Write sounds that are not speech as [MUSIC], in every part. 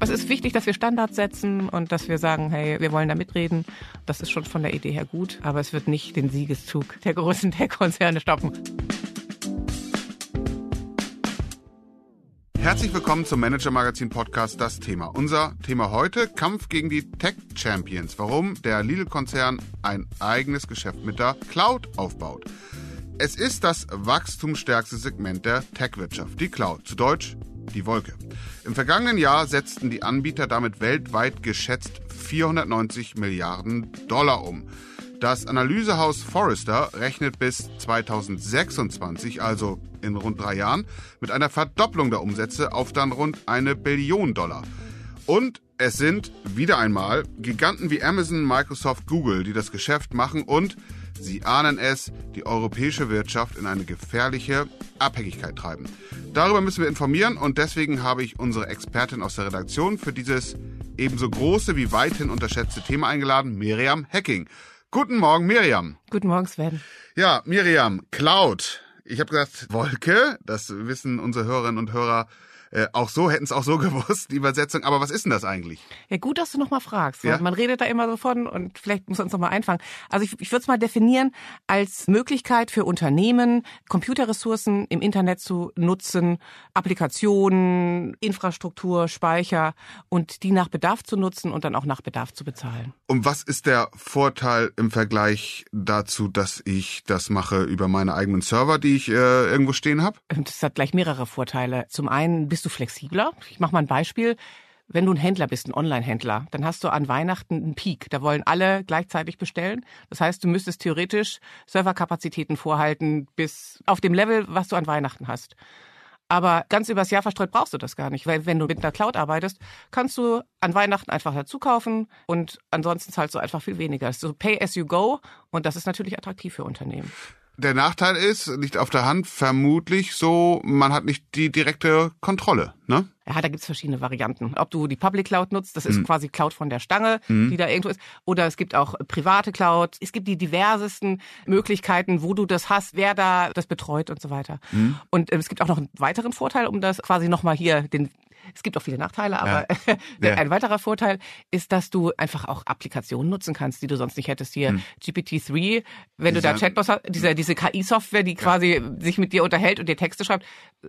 Es ist wichtig, dass wir Standards setzen und dass wir sagen, hey, wir wollen da mitreden. Das ist schon von der Idee her gut, aber es wird nicht den Siegeszug der großen [LAUGHS] Tech-Konzerne stoppen. Herzlich willkommen zum Manager Magazin Podcast Das Thema. Unser Thema heute Kampf gegen die Tech Champions. Warum der Lidl-Konzern ein eigenes Geschäft mit der Cloud aufbaut. Es ist das wachstumsstärkste Segment der Tech-Wirtschaft, die Cloud. Zu Deutsch die Wolke. Im vergangenen Jahr setzten die Anbieter damit weltweit geschätzt 490 Milliarden Dollar um. Das Analysehaus Forrester rechnet bis 2026, also in rund drei Jahren, mit einer Verdopplung der Umsätze auf dann rund eine Billion Dollar. Und es sind wieder einmal Giganten wie Amazon, Microsoft, Google, die das Geschäft machen und Sie ahnen es, die europäische Wirtschaft in eine gefährliche Abhängigkeit treiben. Darüber müssen wir informieren und deswegen habe ich unsere Expertin aus der Redaktion für dieses ebenso große wie weithin unterschätzte Thema eingeladen, Miriam Hacking. Guten Morgen, Miriam. Guten Morgen, Sven. Ja, Miriam, Cloud. Ich habe gesagt Wolke, das wissen unsere Hörerinnen und Hörer äh, auch so, hätten es auch so [LAUGHS] gewusst, die Übersetzung. Aber was ist denn das eigentlich? Ja, gut, dass du nochmal fragst. Ja? Man redet da immer so von und vielleicht muss uns nochmal einfangen. Also ich, ich würde es mal definieren als Möglichkeit für Unternehmen, Computerressourcen im Internet zu nutzen, Applikationen, Infrastruktur, Speicher und die nach Bedarf zu nutzen und dann auch nach Bedarf zu bezahlen. Und was ist der Vorteil im Vergleich dazu, dass ich das mache über meine eigenen Server, die ich äh, irgendwo stehen habe? Das hat gleich mehrere Vorteile. Zum einen bist du flexibler. Ich mache mal ein Beispiel. Wenn du ein Händler bist, ein Online-Händler, dann hast du an Weihnachten einen Peak. Da wollen alle gleichzeitig bestellen. Das heißt, du müsstest theoretisch Serverkapazitäten vorhalten bis auf dem Level, was du an Weihnachten hast. Aber ganz übers Jahr verstreut brauchst du das gar nicht, weil wenn du mit einer Cloud arbeitest, kannst du an Weihnachten einfach dazu kaufen und ansonsten zahlst du einfach viel weniger. Das ist so Pay as you go und das ist natürlich attraktiv für Unternehmen. Der Nachteil ist, liegt auf der Hand, vermutlich so, man hat nicht die direkte Kontrolle, ne? Ja, da gibt's verschiedene Varianten. Ob du die Public Cloud nutzt, das ist mhm. quasi Cloud von der Stange, mhm. die da irgendwo ist. Oder es gibt auch private Cloud. Es gibt die diversesten Möglichkeiten, wo du das hast, wer da das betreut und so weiter. Mhm. Und äh, es gibt auch noch einen weiteren Vorteil, um das quasi nochmal hier den es gibt auch viele Nachteile, aber [LAUGHS] ja. Ein weiterer Vorteil ist, dass du einfach auch Applikationen nutzen kannst, die du sonst nicht hättest. Hier hm. GPT-3, wenn Dieser, du da Chatbots hast, diese, diese KI-Software, die quasi ja. sich mit dir unterhält und dir Texte schreibt,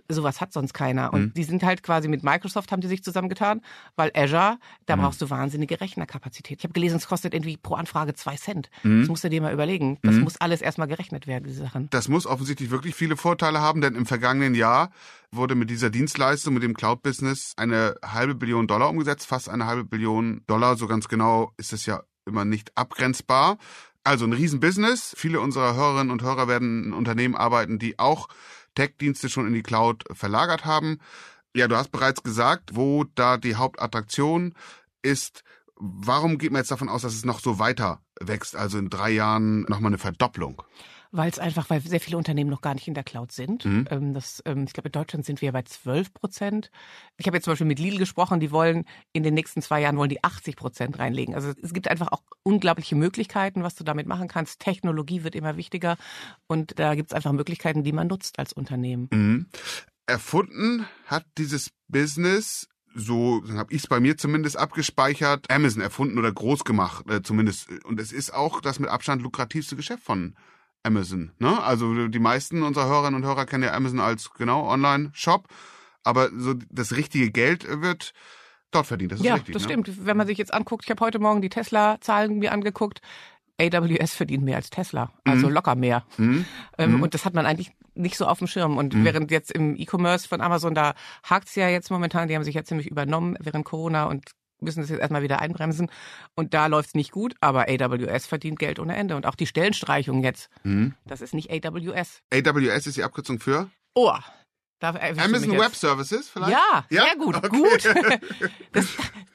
sowas hat sonst keiner. Und hm. die sind halt quasi mit Microsoft haben die sich zusammengetan, weil Azure, da hm. brauchst du wahnsinnige Rechnerkapazität. Ich habe gelesen, es kostet irgendwie pro Anfrage zwei Cent. Hm. Das musst du dir mal überlegen. Das hm. muss alles erstmal gerechnet werden, diese Sachen. Das muss offensichtlich wirklich viele Vorteile haben, denn im vergangenen Jahr wurde mit dieser Dienstleistung, mit dem Cloud-Business eine halbe Billion Dollar umgesetzt, fast eine halbe Billion Dollar. So ganz genau ist es ja immer nicht abgrenzbar. Also ein Riesenbusiness. Viele unserer Hörerinnen und Hörer werden in Unternehmen arbeiten, die auch Tech-Dienste schon in die Cloud verlagert haben. Ja, du hast bereits gesagt, wo da die Hauptattraktion ist. Warum geht man jetzt davon aus, dass es noch so weiter wächst? Also in drei Jahren nochmal eine Verdopplung? Weil es einfach, weil sehr viele Unternehmen noch gar nicht in der Cloud sind. Mhm. Ähm, das, ähm, ich glaube, in Deutschland sind wir bei 12 Prozent. Ich habe jetzt zum Beispiel mit Lidl gesprochen, die wollen in den nächsten zwei Jahren wollen die 80 Prozent reinlegen. Also es gibt einfach auch unglaubliche Möglichkeiten, was du damit machen kannst. Technologie wird immer wichtiger und da gibt es einfach Möglichkeiten, die man nutzt als Unternehmen. Mhm. Erfunden hat dieses Business so habe ich es bei mir zumindest abgespeichert, Amazon erfunden oder groß gemacht, äh, zumindest. Und es ist auch das mit Abstand lukrativste Geschäft von Amazon. Ne? Also die meisten unserer Hörerinnen und Hörer kennen ja Amazon als genau Online-Shop, aber so das richtige Geld wird dort verdient. Das ist ja, richtig. das ne? stimmt. Wenn man sich jetzt anguckt, ich habe heute Morgen die Tesla-Zahlen mir angeguckt. AWS verdient mehr als Tesla, also mhm. locker mehr. Mhm. Ähm, mhm. Und das hat man eigentlich nicht so auf dem Schirm. Und mhm. während jetzt im E-Commerce von Amazon, da hakt's ja jetzt momentan, die haben sich ja ziemlich übernommen während Corona und müssen das jetzt erstmal wieder einbremsen. Und da läuft's nicht gut, aber AWS verdient Geld ohne Ende. Und auch die Stellenstreichung jetzt, mhm. das ist nicht AWS. AWS ist die Abkürzung für? Oh. Amazon Web Services vielleicht? Ja, ja? sehr gut, okay. gut. [LAUGHS] Das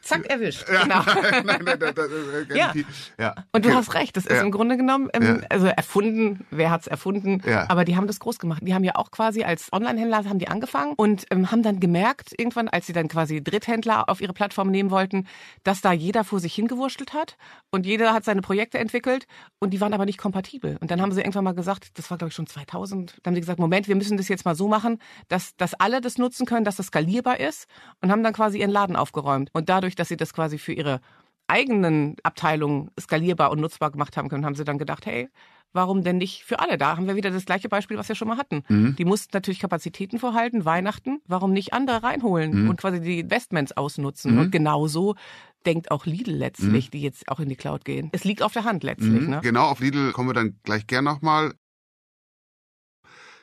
Zack, erwischt. Ja, genau. [LAUGHS] nein, nein, nein, das, ja. ja. Und du okay. hast recht, das ist im Grunde genommen, ähm, also erfunden, wer hat's erfunden, ja. aber die haben das groß gemacht. Die haben ja auch quasi als Online-Händler haben die angefangen und ähm, haben dann gemerkt, irgendwann, als sie dann quasi Dritthändler auf ihre Plattform nehmen wollten, dass da jeder vor sich hingewurschtelt hat und jeder hat seine Projekte entwickelt und die waren aber nicht kompatibel. Und dann haben sie irgendwann mal gesagt, das war glaube ich schon 2000, dann haben sie gesagt, Moment, wir müssen das jetzt mal so machen, dass, dass alle das nutzen können, dass das skalierbar ist und haben dann quasi ihren Laden aufgeräumt. Und dadurch, dass sie das quasi für ihre eigenen Abteilungen skalierbar und nutzbar gemacht haben können, haben sie dann gedacht, hey, warum denn nicht für alle? Da haben wir wieder das gleiche Beispiel, was wir schon mal hatten. Mhm. Die mussten natürlich Kapazitäten vorhalten, Weihnachten, warum nicht andere reinholen mhm. und quasi die Investments ausnutzen? Mhm. Und genauso denkt auch Lidl letztlich, mhm. die jetzt auch in die Cloud gehen. Es liegt auf der Hand letztlich. Mhm. Ne? Genau, auf Lidl kommen wir dann gleich gern nochmal.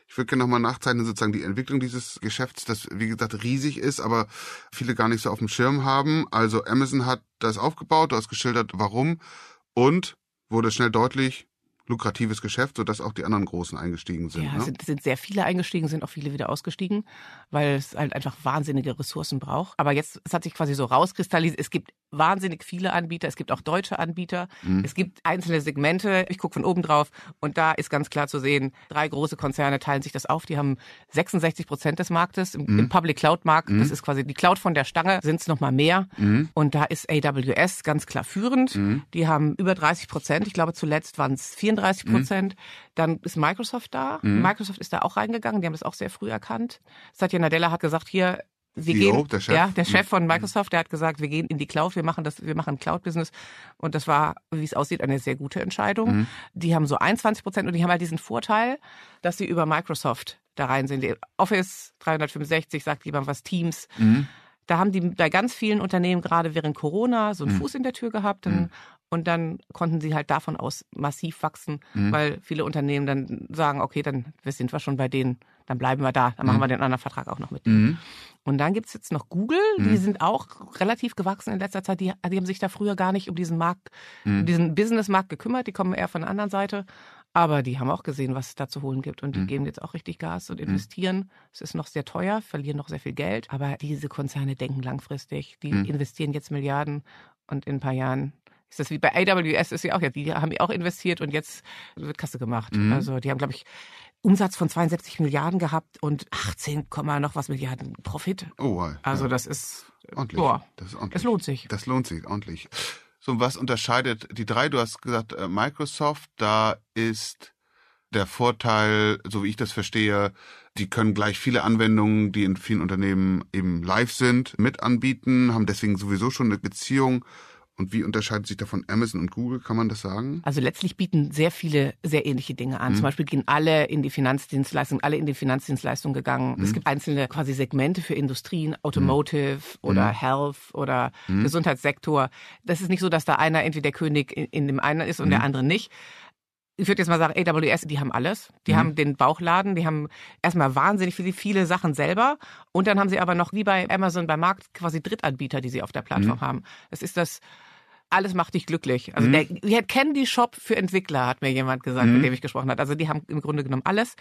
Ich würde gerne nochmal nachzeichnen, sozusagen die Entwicklung dieses Geschäfts, das wie gesagt riesig ist, aber viele gar nicht so auf dem Schirm haben. Also Amazon hat das aufgebaut, du hast geschildert, warum und wurde schnell deutlich, lukratives Geschäft, sodass auch die anderen Großen eingestiegen sind. Ja, ne? sind, sind sehr viele eingestiegen, sind auch viele wieder ausgestiegen, weil es halt einfach wahnsinnige Ressourcen braucht. Aber jetzt, es hat sich quasi so rauskristallisiert, es gibt wahnsinnig viele Anbieter, es gibt auch deutsche Anbieter, mhm. es gibt einzelne Segmente, ich gucke von oben drauf und da ist ganz klar zu sehen, drei große Konzerne teilen sich das auf, die haben 66 Prozent des Marktes im, mhm. im Public Cloud Markt, mhm. das ist quasi die Cloud von der Stange, sind es nochmal mehr mhm. und da ist AWS ganz klar führend, mhm. die haben über 30 Prozent, ich glaube zuletzt waren es 34 Prozent, mhm. dann ist Microsoft da, Microsoft ist da auch reingegangen, die haben das auch sehr früh erkannt. Satya Nadella hat gesagt, hier, wir CEO, gehen, der Chef. ja, der Chef von Microsoft, der hat gesagt, wir gehen in die Cloud, wir machen das, wir machen Cloud-Business. Und das war, wie es aussieht, eine sehr gute Entscheidung. Mhm. Die haben so 21 Prozent und die haben halt diesen Vorteil, dass sie über Microsoft da rein sind. Office 365 sagt jemand was, Teams. Mhm. Da haben die bei ganz vielen Unternehmen gerade während Corona so einen mhm. Fuß in der Tür gehabt. Dann mhm. Und dann konnten sie halt davon aus massiv wachsen, mhm. weil viele Unternehmen dann sagen, okay, dann sind wir schon bei denen, dann bleiben wir da, dann machen mhm. wir den anderen Vertrag auch noch mit denen. Mhm. Und dann gibt's jetzt noch Google, die mhm. sind auch relativ gewachsen in letzter Zeit. Die, die, haben sich da früher gar nicht um diesen Markt, um mhm. diesen Businessmarkt gekümmert, die kommen eher von der anderen Seite. Aber die haben auch gesehen, was es da zu holen gibt und die geben jetzt auch richtig Gas und investieren. Es ist noch sehr teuer, verlieren noch sehr viel Geld, aber diese Konzerne denken langfristig. Die investieren jetzt Milliarden und in ein paar Jahren ist das wie bei AWS ist ja auch, ja, die haben ja auch investiert und jetzt wird Kasse gemacht. Mhm. Also die haben, glaube ich, Umsatz von 72 Milliarden gehabt und 18, noch was Milliarden Profit. Oh, wow. Also das ist ordentlich. Boah, das ist ordentlich. Das lohnt sich. Das lohnt sich ordentlich. So, was unterscheidet die drei? Du hast gesagt, äh, Microsoft, da ist der Vorteil, so wie ich das verstehe, die können gleich viele Anwendungen, die in vielen Unternehmen eben live sind, mit anbieten, haben deswegen sowieso schon eine Beziehung und wie unterscheidet sich davon Amazon und Google? Kann man das sagen? Also letztlich bieten sehr viele sehr ähnliche Dinge an. Mhm. Zum Beispiel gehen alle in die Finanzdienstleistung, alle in die Finanzdienstleistung gegangen. Mhm. Es gibt einzelne quasi Segmente für Industrien, Automotive mhm. oder mhm. Health oder mhm. Gesundheitssektor. Das ist nicht so, dass da einer entweder der König in, in dem einen ist und der mhm. andere nicht ich würde jetzt mal sagen, AWS, die haben alles. Die mhm. haben den Bauchladen, die haben erstmal wahnsinnig viele, viele Sachen selber. Und dann haben sie aber noch, wie bei Amazon, beim Markt quasi Drittanbieter, die sie auf der Plattform mhm. haben. Das ist das alles macht dich glücklich. Also mhm. der, wir kennen die Shop für Entwickler, hat mir jemand gesagt, mhm. mit dem ich gesprochen habe. Also die haben im Grunde genommen alles.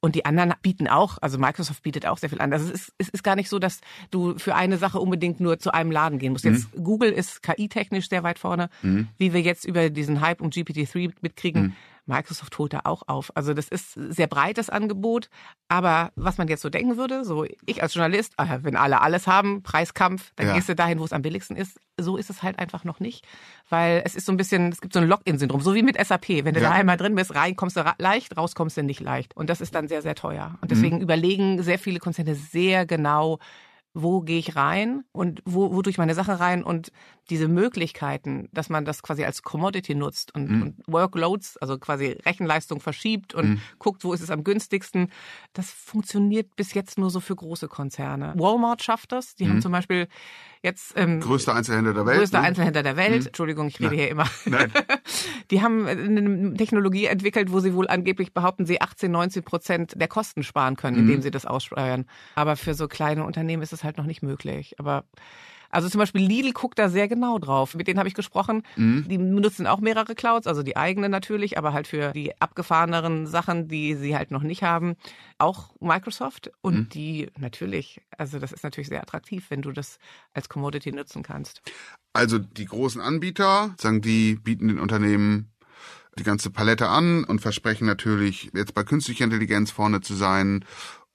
Und die anderen bieten auch, also Microsoft bietet auch sehr viel an. Also es ist, es ist gar nicht so, dass du für eine Sache unbedingt nur zu einem Laden gehen musst. Jetzt mhm. Google ist KI-technisch sehr weit vorne, mhm. wie wir jetzt über diesen Hype um GPT-3 mitkriegen. Mhm. Microsoft holt da auch auf. Also das ist sehr breites Angebot. Aber was man jetzt so denken würde, so ich als Journalist, ah wenn alle alles haben, Preiskampf, dann ja. gehst du dahin, wo es am billigsten ist. So ist es halt einfach noch nicht. Weil es ist so ein bisschen, es gibt so ein Login-Syndrom, so wie mit SAP. Wenn du ja. da einmal drin bist, rein kommst du leicht, raus kommst du nicht leicht. Und das ist dann sehr, sehr teuer. Und deswegen mhm. überlegen sehr viele Konzerne sehr genau, wo gehe ich rein und wo, wo tue ich meine Sachen rein und diese Möglichkeiten, dass man das quasi als Commodity nutzt und, mhm. und Workloads, also quasi Rechenleistung verschiebt und mhm. guckt, wo ist es am günstigsten, das funktioniert bis jetzt nur so für große Konzerne. Walmart schafft das. Die mhm. haben zum Beispiel jetzt ähm, größter Einzelhändler der Welt. Größter ne? Einzelhändler der Welt. Mhm. Entschuldigung, ich rede ja. hier immer. Nein. [LAUGHS] Die haben eine Technologie entwickelt, wo sie wohl angeblich behaupten, sie 18, 19 Prozent der Kosten sparen können, indem mhm. sie das aussteuern. Aber für so kleine Unternehmen ist es halt noch nicht möglich. Aber Also zum Beispiel Lidl guckt da sehr genau drauf. Mit denen habe ich gesprochen. Mhm. Die benutzen auch mehrere Clouds, also die eigene natürlich, aber halt für die abgefahreneren Sachen, die sie halt noch nicht haben, auch Microsoft. Und mhm. die natürlich, also das ist natürlich sehr attraktiv, wenn du das als Commodity nutzen kannst. Also die großen Anbieter, sagen die, bieten den Unternehmen die ganze Palette an und versprechen natürlich jetzt bei künstlicher Intelligenz vorne zu sein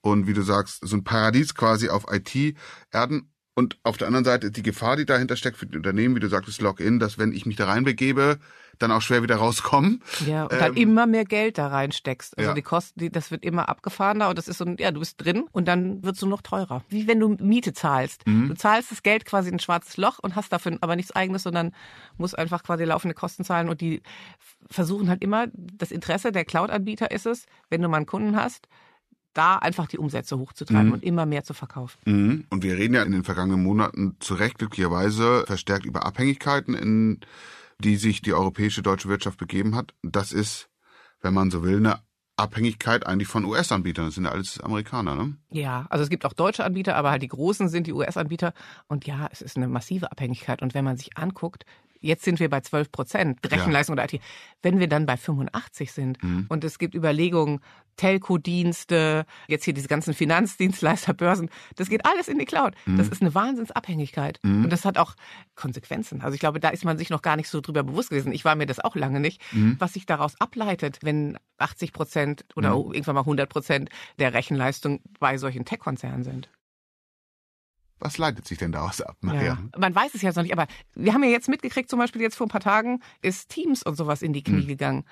und wie du sagst, so ein Paradies quasi auf IT-Erden. Und auf der anderen Seite die Gefahr, die dahinter steckt für die Unternehmen, wie du sagtest, Login, dass wenn ich mich da reinbegebe, dann auch schwer wieder rauskommen. Ja, und ähm, dann immer mehr Geld da reinsteckst. Also ja. die Kosten, die, das wird immer abgefahrener und das ist so ein, ja, du bist drin und dann wird es nur noch teurer. Wie wenn du Miete zahlst. Mhm. Du zahlst das Geld quasi in ein schwarzes Loch und hast dafür aber nichts eigenes, sondern musst einfach quasi laufende Kosten zahlen und die versuchen halt immer, das Interesse der Cloud-Anbieter ist es, wenn du mal einen Kunden hast, da einfach die Umsätze hochzutreiben mhm. und immer mehr zu verkaufen. Mhm. Und wir reden ja in den vergangenen Monaten zu Recht glücklicherweise verstärkt über Abhängigkeiten, in die sich die europäische deutsche Wirtschaft begeben hat. Das ist, wenn man so will, eine Abhängigkeit eigentlich von US-Anbietern. Das sind ja alles Amerikaner, ne? Ja, also es gibt auch deutsche Anbieter, aber halt die großen sind die US-Anbieter. Und ja, es ist eine massive Abhängigkeit. Und wenn man sich anguckt, Jetzt sind wir bei 12 Prozent Rechenleistung ja. oder IT. Wenn wir dann bei 85 sind mhm. und es gibt Überlegungen, Telco-Dienste, jetzt hier diese ganzen Finanzdienstleister, Börsen, das geht alles in die Cloud. Mhm. Das ist eine Wahnsinnsabhängigkeit. Mhm. Und das hat auch Konsequenzen. Also ich glaube, da ist man sich noch gar nicht so drüber bewusst gewesen. Ich war mir das auch lange nicht, mhm. was sich daraus ableitet, wenn 80 Prozent oder mhm. irgendwann mal 100 Prozent der Rechenleistung bei solchen Tech-Konzernen sind. Was leitet sich denn daraus ab? Ja. Man weiß es ja noch nicht, aber wir haben ja jetzt mitgekriegt, zum Beispiel jetzt vor ein paar Tagen ist Teams und sowas in die Knie hm. gegangen.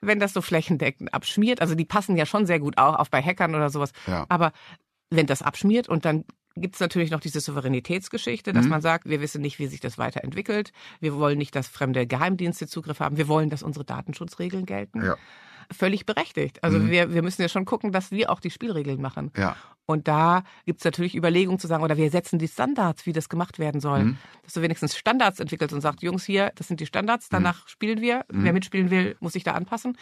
Wenn das so flächendeckend abschmiert, also die passen ja schon sehr gut auch, auch bei Hackern oder sowas. Ja. Aber wenn das abschmiert und dann gibt es natürlich noch diese Souveränitätsgeschichte, dass mhm. man sagt, wir wissen nicht, wie sich das weiterentwickelt. Wir wollen nicht, dass fremde Geheimdienste Zugriff haben. Wir wollen, dass unsere Datenschutzregeln gelten. Ja. Völlig berechtigt. Also mhm. wir, wir müssen ja schon gucken, dass wir auch die Spielregeln machen. Ja. Und da gibt es natürlich Überlegungen zu sagen, oder wir setzen die Standards, wie das gemacht werden soll. Mhm. Dass du wenigstens Standards entwickelst und sagst, Jungs, hier, das sind die Standards, mhm. danach mhm. spielen wir. Mhm. Wer mitspielen will, muss sich da anpassen.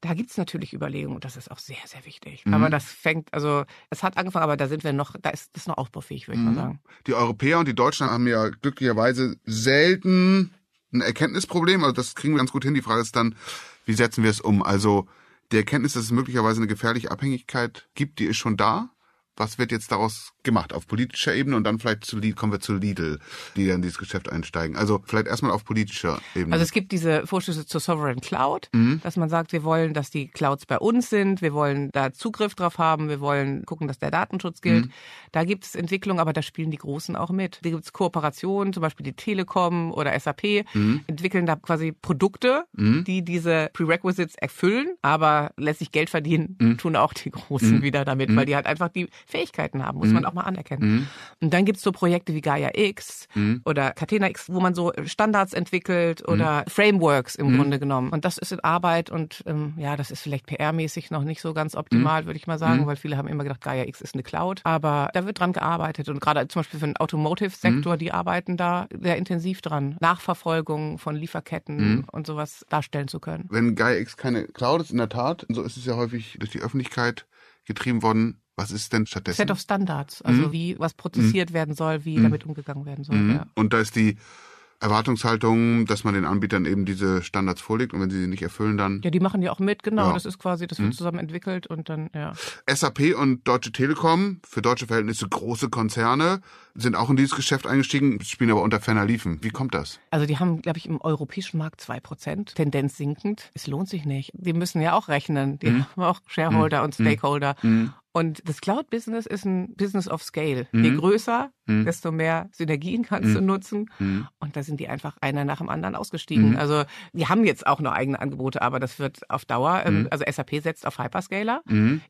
Da gibt es natürlich Überlegungen und das ist auch sehr, sehr wichtig. Mhm. Aber das fängt, also es hat angefangen, aber da sind wir noch, da ist das noch aufbaufähig, würde ich mal sagen. Die Europäer und die Deutschen haben ja glücklicherweise selten ein Erkenntnisproblem. Also das kriegen wir ganz gut hin. Die Frage ist dann, wie setzen wir es um? Also die Erkenntnis, dass es möglicherweise eine gefährliche Abhängigkeit gibt, die ist schon da was wird jetzt daraus gemacht auf politischer Ebene und dann vielleicht zu Lidl, kommen wir zu Lidl, die dann in dieses Geschäft einsteigen. Also vielleicht erstmal auf politischer Ebene. Also es gibt diese Vorschüsse zur Sovereign Cloud, mhm. dass man sagt, wir wollen, dass die Clouds bei uns sind, wir wollen da Zugriff drauf haben, wir wollen gucken, dass der Datenschutz gilt. Mhm. Da gibt es Entwicklungen, aber da spielen die Großen auch mit. Da gibt es Kooperationen, zum Beispiel die Telekom oder SAP, mhm. entwickeln da quasi Produkte, mhm. die diese Prerequisites erfüllen, aber letztlich Geld verdienen, mhm. tun auch die Großen mhm. wieder damit, weil die halt einfach die Fähigkeiten haben, muss mhm. man auch mal anerkennen. Mhm. Und dann gibt's so Projekte wie Gaia X mhm. oder Catena X, wo man so Standards entwickelt oder mhm. Frameworks im mhm. Grunde genommen. Und das ist in Arbeit und ähm, ja, das ist vielleicht PR-mäßig noch nicht so ganz optimal, mhm. würde ich mal sagen, weil viele haben immer gedacht, Gaia X ist eine Cloud. Aber da wird dran gearbeitet und gerade zum Beispiel für den Automotive-Sektor, die arbeiten da sehr intensiv dran, Nachverfolgung von Lieferketten und sowas darstellen zu können. Wenn Gaia X keine Cloud ist, in der Tat, so ist es ja häufig durch die Öffentlichkeit getrieben worden, was ist denn stattdessen? Set of Standards, also mhm. wie was prozessiert mhm. werden soll, wie mhm. damit umgegangen werden soll. Mhm. Ja. Und da ist die Erwartungshaltung, dass man den Anbietern eben diese Standards vorlegt und wenn sie sie nicht erfüllen, dann. Ja, die machen ja auch mit, genau. Ja. Das ist quasi, das wird mhm. zusammen entwickelt und dann, ja. SAP und Deutsche Telekom, für deutsche Verhältnisse große Konzerne, sind auch in dieses Geschäft eingestiegen, spielen aber unter ferner Liefen. Wie kommt das? Also die haben, glaube ich, im europäischen Markt zwei Prozent, Tendenz sinkend. Es lohnt sich nicht. Die müssen ja auch rechnen. Die mhm. haben auch Shareholder mhm. und Stakeholder. Mhm. Und das Cloud-Business ist ein Business of Scale. Mhm. Je größer, mhm. desto mehr Synergien kannst mhm. du nutzen. Mhm. Und da sind die einfach einer nach dem anderen ausgestiegen. Mhm. Also die haben jetzt auch noch eigene Angebote, aber das wird auf Dauer, ähm, mhm. also SAP setzt auf Hyperscaler,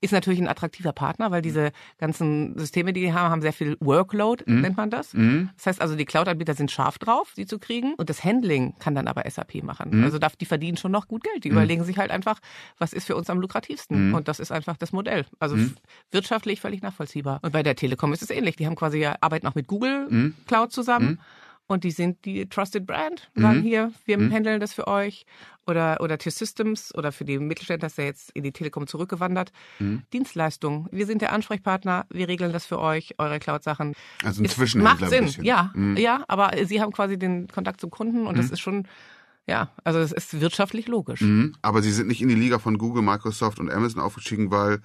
ist natürlich ein attraktiver Partner, weil diese ganzen Systeme, die die haben, haben sehr viel Workload, nennt man das. Das heißt also, die Cloud-Anbieter sind scharf drauf, sie zu kriegen. Und das Handling kann dann aber SAP machen. Also die verdienen schon noch gut Geld. Die überlegen sich halt einfach, was ist für uns am lukrativsten. Und das ist einfach das Modell. Also wirtschaftlich völlig nachvollziehbar. Und bei der Telekom ist es ähnlich. Die haben quasi ja, arbeiten auch mit Google mhm. Cloud zusammen. Mhm. und die sind die Trusted Brand, sagen Mhm. hier, wir Mhm. handeln das für euch. Oder, oder T-Systems oder für die Mittelständler ist ja jetzt in die Telekom zurückgewandert. Mhm. Dienstleistung. Wir sind der Ansprechpartner, wir regeln das für euch, eure Cloud-Sachen. Also ein Es Zwischenhändler Macht Sinn, ja, Mhm. ja, aber sie haben quasi den Kontakt zum Kunden und das Mhm. ist schon, ja, also es ist wirtschaftlich logisch. Mhm. Aber sie sind nicht in die Liga von Google, Microsoft und Amazon aufgestiegen, weil,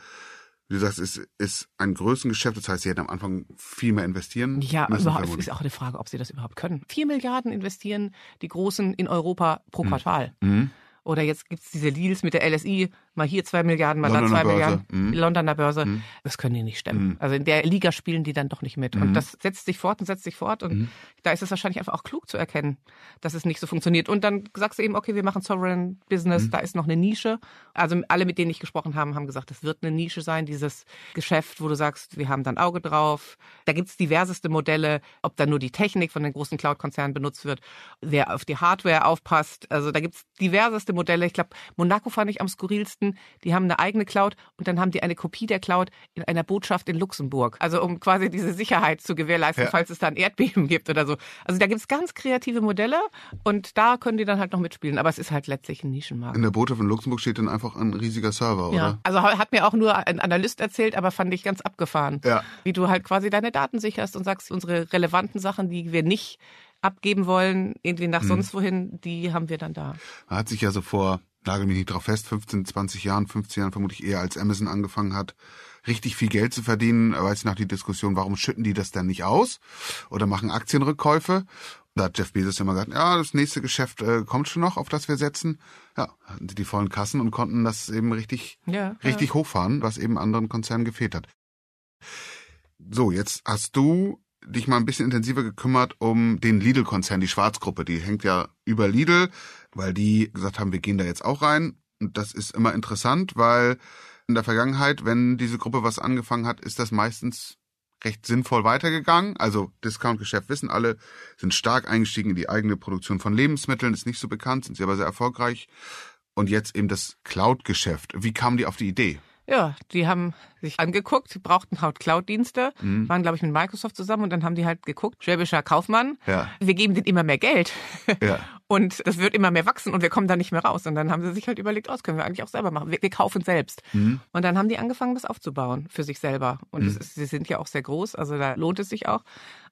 wie du sagst, es ist ein Größengeschäft. Das heißt, sie hätten am Anfang viel mehr investieren Ja, überhaupt, ist auch eine Frage, ob sie das überhaupt können. Vier Milliarden investieren die Großen in Europa pro Quartal. Mhm. Oder jetzt gibt's diese Deals mit der LSI, mal hier zwei Milliarden, mal da Londoner zwei Börse. Milliarden, Mhm. Londoner Börse. Mhm. Das können die nicht stemmen. Mhm. Also in der Liga spielen die dann doch nicht mit. Mhm. Und das setzt sich fort und setzt sich fort. Und Mhm. da ist es wahrscheinlich einfach auch klug zu erkennen, dass es nicht so funktioniert. Und dann sagst du eben, okay, wir machen Sovereign Business, Mhm. da ist noch eine Nische. Also alle, mit denen ich gesprochen habe, haben gesagt, das wird eine Nische sein, dieses Geschäft, wo du sagst, wir haben da ein Auge drauf. Da gibt's diverseste Modelle, ob da nur die Technik von den großen Cloud-Konzernen benutzt wird, wer auf die Hardware aufpasst. Also da gibt's diverseste Modelle. Ich glaube, Monaco fand ich am skurrilsten. Die haben eine eigene Cloud und dann haben die eine Kopie der Cloud in einer Botschaft in Luxemburg. Also um quasi diese Sicherheit zu gewährleisten, Ja. falls es da ein Erdbeben gibt oder so. Also da gibt's ganz kreative Modelle und da können die dann halt noch mitspielen. Aber es ist halt letztlich ein Nischenmarkt. In der Botschaft in Luxemburg steht dann einfach ein riesiger Server, Ja, oder? also hat mir auch nur ein Analyst erzählt, aber fand ich ganz abgefahren. Ja. Wie du halt quasi deine Daten sicherst und sagst, unsere relevanten Sachen, die wir nicht abgeben wollen, irgendwie nach Mhm. sonst wohin, die haben wir dann da. Hat sich ja so vor, nagel mich nicht drauf fest, 15, 20 Jahren, 15 Jahren vermutlich eher als Amazon angefangen hat, richtig viel Geld zu verdienen. Weiß ich noch die Diskussion, warum schütten die das dann nicht aus oder machen Aktienrückkäufe? Da hat Jeff Bezos ja immer gesagt, ja, das nächste Geschäft äh, kommt schon noch, auf das wir setzen. Ja, hatten sie die vollen Kassen und konnten das eben richtig, Ja, richtig hochfahren, was eben anderen Konzernen gefehlt hat. So, jetzt hast du dich mal ein bisschen intensiver gekümmert um den Lidl-Konzern, die Schwarzgruppe. Die hängt ja über Lidl, weil die gesagt haben, wir gehen da jetzt auch rein. Und das ist immer interessant, weil in der Vergangenheit, wenn diese Gruppe was angefangen hat, ist das meistens recht sinnvoll weitergegangen. Also Discount-Geschäft wissen alle, sind stark eingestiegen in die eigene Produktion von Lebensmitteln, ist nicht so bekannt, sind sie aber sehr erfolgreich. Und jetzt eben das Cloud-Geschäft. Wie kamen die auf die Idee? Ja, die haben sich angeguckt, die brauchten halt Cloud-Dienste, Mhm. waren, glaube ich, mit Microsoft zusammen und dann haben die halt geguckt, schwäbischer Kaufmann, Ja, wir geben denen immer mehr Geld [LAUGHS] ja. und das wird immer mehr wachsen und wir kommen da nicht mehr raus. Und dann haben sie sich halt überlegt, oh, das können wir eigentlich auch selber machen. Wir, wir kaufen selbst. Mhm. Und dann haben die angefangen, das aufzubauen für sich selber. Und Mhm. ist, sie sind ja auch sehr groß, also da lohnt es sich auch.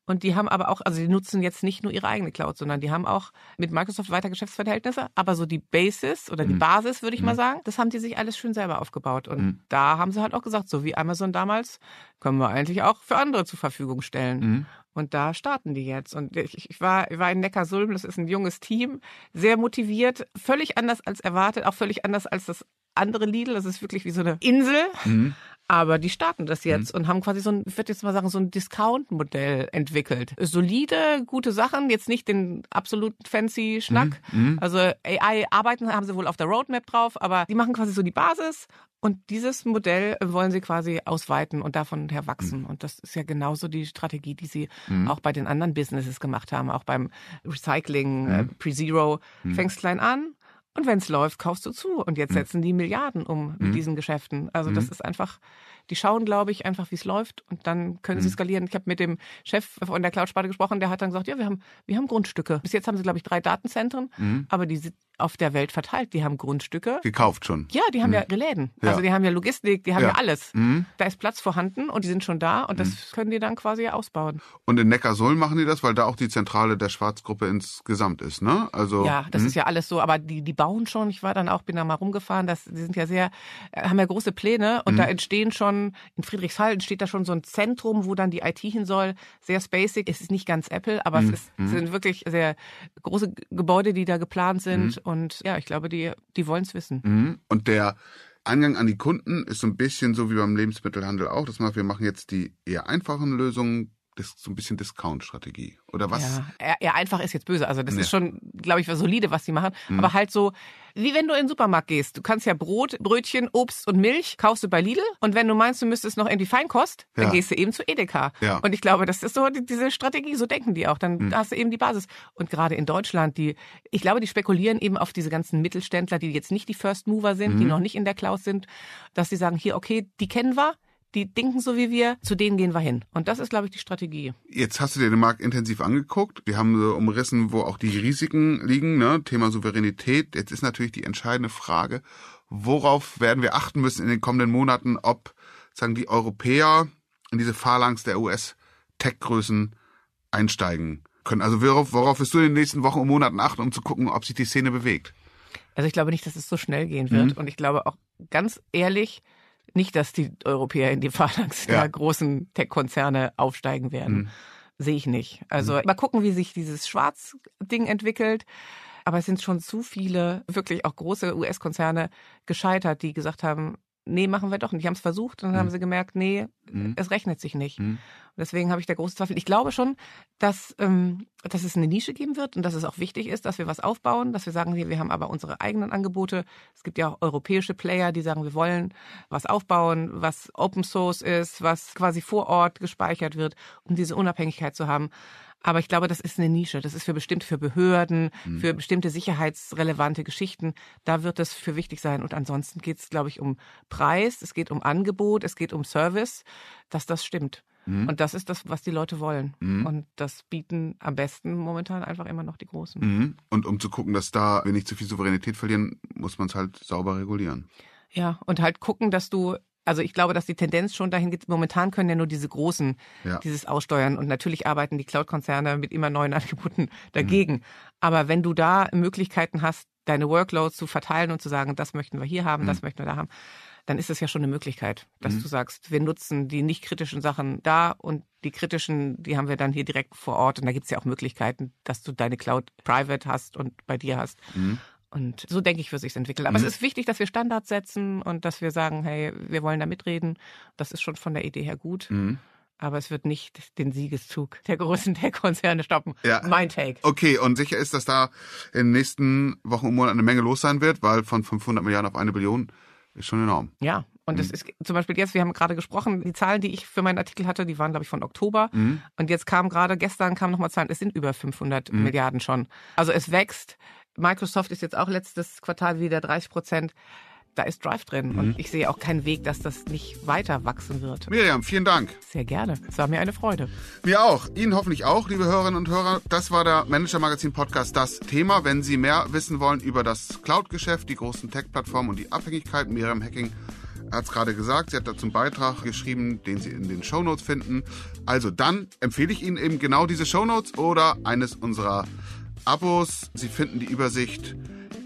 Und die haben aber auch, also die nutzen jetzt nicht nur ihre eigene Cloud, sondern die haben auch mit Microsoft weiter Geschäftsverhältnisse, aber so die Basis oder die Mhm. Basis, würde ich Mhm. mal sagen, das haben die sich alles schön selber aufgebaut. Und Mhm. da haben sie halt auch gesagt, so wie Amazon damals, können wir eigentlich auch für andere zur Verfügung stellen. Mhm. Und da starten die jetzt. Und ich, ich, war, ich war in Neckarsulm, das ist ein junges Team, sehr motiviert, völlig anders als erwartet, auch völlig anders als das andere Lidl. Das ist wirklich wie so eine Insel. Mhm. Aber die starten das jetzt und haben quasi so ein, ich würde jetzt mal sagen, so ein Discount-Modell entwickelt. Solide, gute Sachen, jetzt nicht den absoluten fancy Schnack. Mhm. Also AI arbeiten haben sie wohl auf der Roadmap drauf, aber die machen quasi so die Basis und dieses Modell wollen sie quasi ausweiten und davon her wachsen. Und das ist ja genauso die Strategie, die sie Mhm. auch bei den anderen Businesses gemacht haben, auch beim Recycling, Mhm. äh, Pre-Zero. Mhm. Fängst klein an und wenn es läuft, kaufst du zu. Und jetzt Mhm. setzen die Milliarden um mit Mhm. diesen Geschäften. Also das ist einfach, die schauen, glaube ich, einfach, wie es läuft und dann können sie skalieren. Ich habe mit dem Chef von der Cloud-Sparte gesprochen, der hat dann gesagt, ja, wir haben, wir haben Grundstücke. Bis jetzt haben sie, glaube ich, drei Datenzentren, aber die sind auf der Welt verteilt. Die haben Grundstücke. Gekauft schon. Ja, die haben Mhm. ja Läden. Ja. Also die haben ja Logistik, die haben Ja. ja, alles. Mhm. Da ist Platz vorhanden und die sind schon da und das Mhm. können die dann quasi ausbauen. Und in Neckarsulm machen die das, weil da auch die Zentrale der Schwarzgruppe insgesamt ist, ne? Also Ja, das mhm. ist ja alles so, aber die, die bauen schon. Ich war dann auch, bin da mal rumgefahren. Das, die sind ja sehr, äh, haben ja große Pläne und da entstehen schon, in Friedrichshall entsteht da schon so ein Zentrum, wo dann die IT hin soll. Sehr spacig. Es ist nicht ganz Apple, aber es ist, Mhm. sind wirklich sehr große Gebäude, die da geplant sind. Und ja, ich glaube, die, die wollen es wissen. Mhm. Und der Eingang an die Kunden ist so ein bisschen so wie beim Lebensmittelhandel auch. Das macht, wir machen jetzt die eher einfachen Lösungen, das ist so ein bisschen Discount-Strategie. Oder was? Ja, eher einfach ist jetzt böse. Also das Ja. ist schon, glaube ich, was solide, was die machen. Mhm. Aber halt so, wie wenn du in den Supermarkt gehst. Du kannst ja Brot, Brötchen, Obst und Milch kaufst du bei Lidl. Und wenn du meinst, du müsstest noch irgendwie Feinkost, Ja. dann gehst du eben zu Edeka. Ja. Und ich glaube, das ist so die, diese Strategie. So denken die auch. Dann Mhm. hast du eben die Basis. Und gerade in Deutschland, die, ich glaube, die spekulieren eben auf diese ganzen Mittelständler, die jetzt nicht die First Mover sind, die Mhm. noch nicht in der Cloud sind, dass sie sagen, hier, okay, die kennen wir. Die denken so wie wir, zu denen gehen wir hin. Und das ist, glaube ich, die Strategie. Jetzt hast du dir den Markt intensiv angeguckt. Wir haben so umrissen, wo auch die Risiken liegen, ne? Thema Souveränität. Jetzt ist natürlich die entscheidende Frage, worauf werden wir achten müssen in den kommenden Monaten, ob sagen die Europäer in diese Phalanx der US-Tech-Größen einsteigen können. Also worauf, worauf wirst du in den nächsten Wochen und Monaten achten, um zu gucken, ob sich die Szene bewegt? Also ich glaube nicht, dass es so schnell gehen wird. Mhm. Und ich glaube auch ganz ehrlich nicht, dass die Europäer in die [LAUGHS] Phalanx ja. der großen Tech-Konzerne aufsteigen werden. Mhm. Sehe ich nicht. Also mhm. mal gucken, wie sich dieses Schwarz-Ding entwickelt. Aber es sind schon zu viele, wirklich auch große US-Konzerne gescheitert, die gesagt haben, nee, machen wir doch nicht. Die haben es versucht und dann mhm. haben sie gemerkt, nee, mhm. es rechnet sich nicht. Mhm. deswegen habe ich da große Zweifel. Ich glaube schon, dass, ähm, dass es eine Nische geben wird und dass es auch wichtig ist, dass wir was aufbauen, dass wir sagen, wir, wir haben aber unsere eigenen Angebote. Es gibt ja auch europäische Player, die sagen, wir wollen was aufbauen, was Open Source ist, was quasi vor Ort gespeichert wird, um diese Unabhängigkeit zu haben. Aber ich glaube, das ist eine Nische. Das ist für bestimmt für Behörden, mhm. für bestimmte sicherheitsrelevante Geschichten. Da wird es für wichtig sein. Und ansonsten geht es, glaube ich, um Preis, es geht um Angebot, es geht um Service, dass das stimmt. Mhm. Und das ist das, was die Leute wollen. Mhm. Und das bieten am besten momentan einfach immer noch die Großen. Mhm. Und um zu gucken, dass da wir nicht zu viel Souveränität verlieren, muss man es halt sauber regulieren. Ja, und halt gucken, dass du also ich glaube, dass die Tendenz schon dahin geht. Momentan können ja nur diese Großen ja. dieses aussteuern und natürlich arbeiten die Cloud-Konzerne mit immer neuen [LAUGHS] Angeboten dagegen. Mhm. Aber wenn du da Möglichkeiten hast, deine Workloads zu verteilen und zu sagen, das möchten wir hier haben, mhm. das möchten wir da haben, dann ist es ja schon eine Möglichkeit, dass mhm. du sagst, wir nutzen die nicht kritischen Sachen da und die kritischen, die haben wir dann hier direkt vor Ort. Und da gibt es ja auch Möglichkeiten, dass du deine Cloud private hast und bei dir hast. Und so denke ich, wird sich entwickeln. Aber mhm. es ist wichtig, dass wir Standards setzen und dass wir sagen, hey, wir wollen da mitreden. Das ist schon von der Idee her gut. Mhm. Aber es wird nicht den Siegeszug der großen [LAUGHS] Tech-Konzerne stoppen. Ja. Mein Take. Okay, und sicher ist, dass da in den nächsten Wochen und Monaten eine Menge los sein wird, weil von 500 Milliarden auf eine Billion ist schon enorm. Ja, und es mhm. ist zum Beispiel jetzt, wir haben gerade gesprochen, die Zahlen, die ich für meinen Artikel hatte, die waren, glaube ich, von Oktober. Mhm. Und jetzt kam gerade, gestern kam nochmal Zahlen, es sind über 500 mhm. Milliarden schon. Also es wächst. Microsoft ist jetzt auch letztes Quartal wieder 30 Prozent. Da ist Drive drin mhm. und ich sehe auch keinen Weg, dass das nicht weiter wachsen wird. Miriam, vielen Dank. Sehr gerne. Es war mir eine Freude. Mir auch. Ihnen hoffentlich auch, liebe Hörerinnen und Hörer. Das war der Manager Magazin Podcast, das Thema. Wenn Sie mehr wissen wollen über das Cloud-Geschäft, die großen Tech-Plattformen und die Abhängigkeit, Miriam Hacking hat es gerade gesagt, sie hat dazu einen Beitrag geschrieben, den Sie in den Shownotes finden. Also dann empfehle ich Ihnen eben genau diese Shownotes oder eines unserer Abos. Sie finden die Übersicht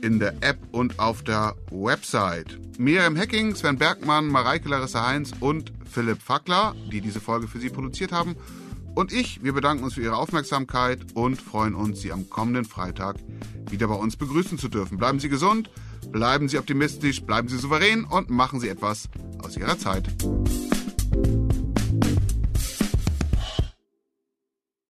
in der App und auf der Website. Miriam Hacking, Sven Bergmann, Mareike Larissa Heinz und Philipp Fackler, die diese Folge für Sie produziert haben. Und ich, wir bedanken uns für Ihre Aufmerksamkeit und freuen uns, Sie am kommenden Freitag wieder bei uns begrüßen zu dürfen. Bleiben Sie gesund, bleiben Sie optimistisch, bleiben Sie souverän und machen Sie etwas aus Ihrer Zeit.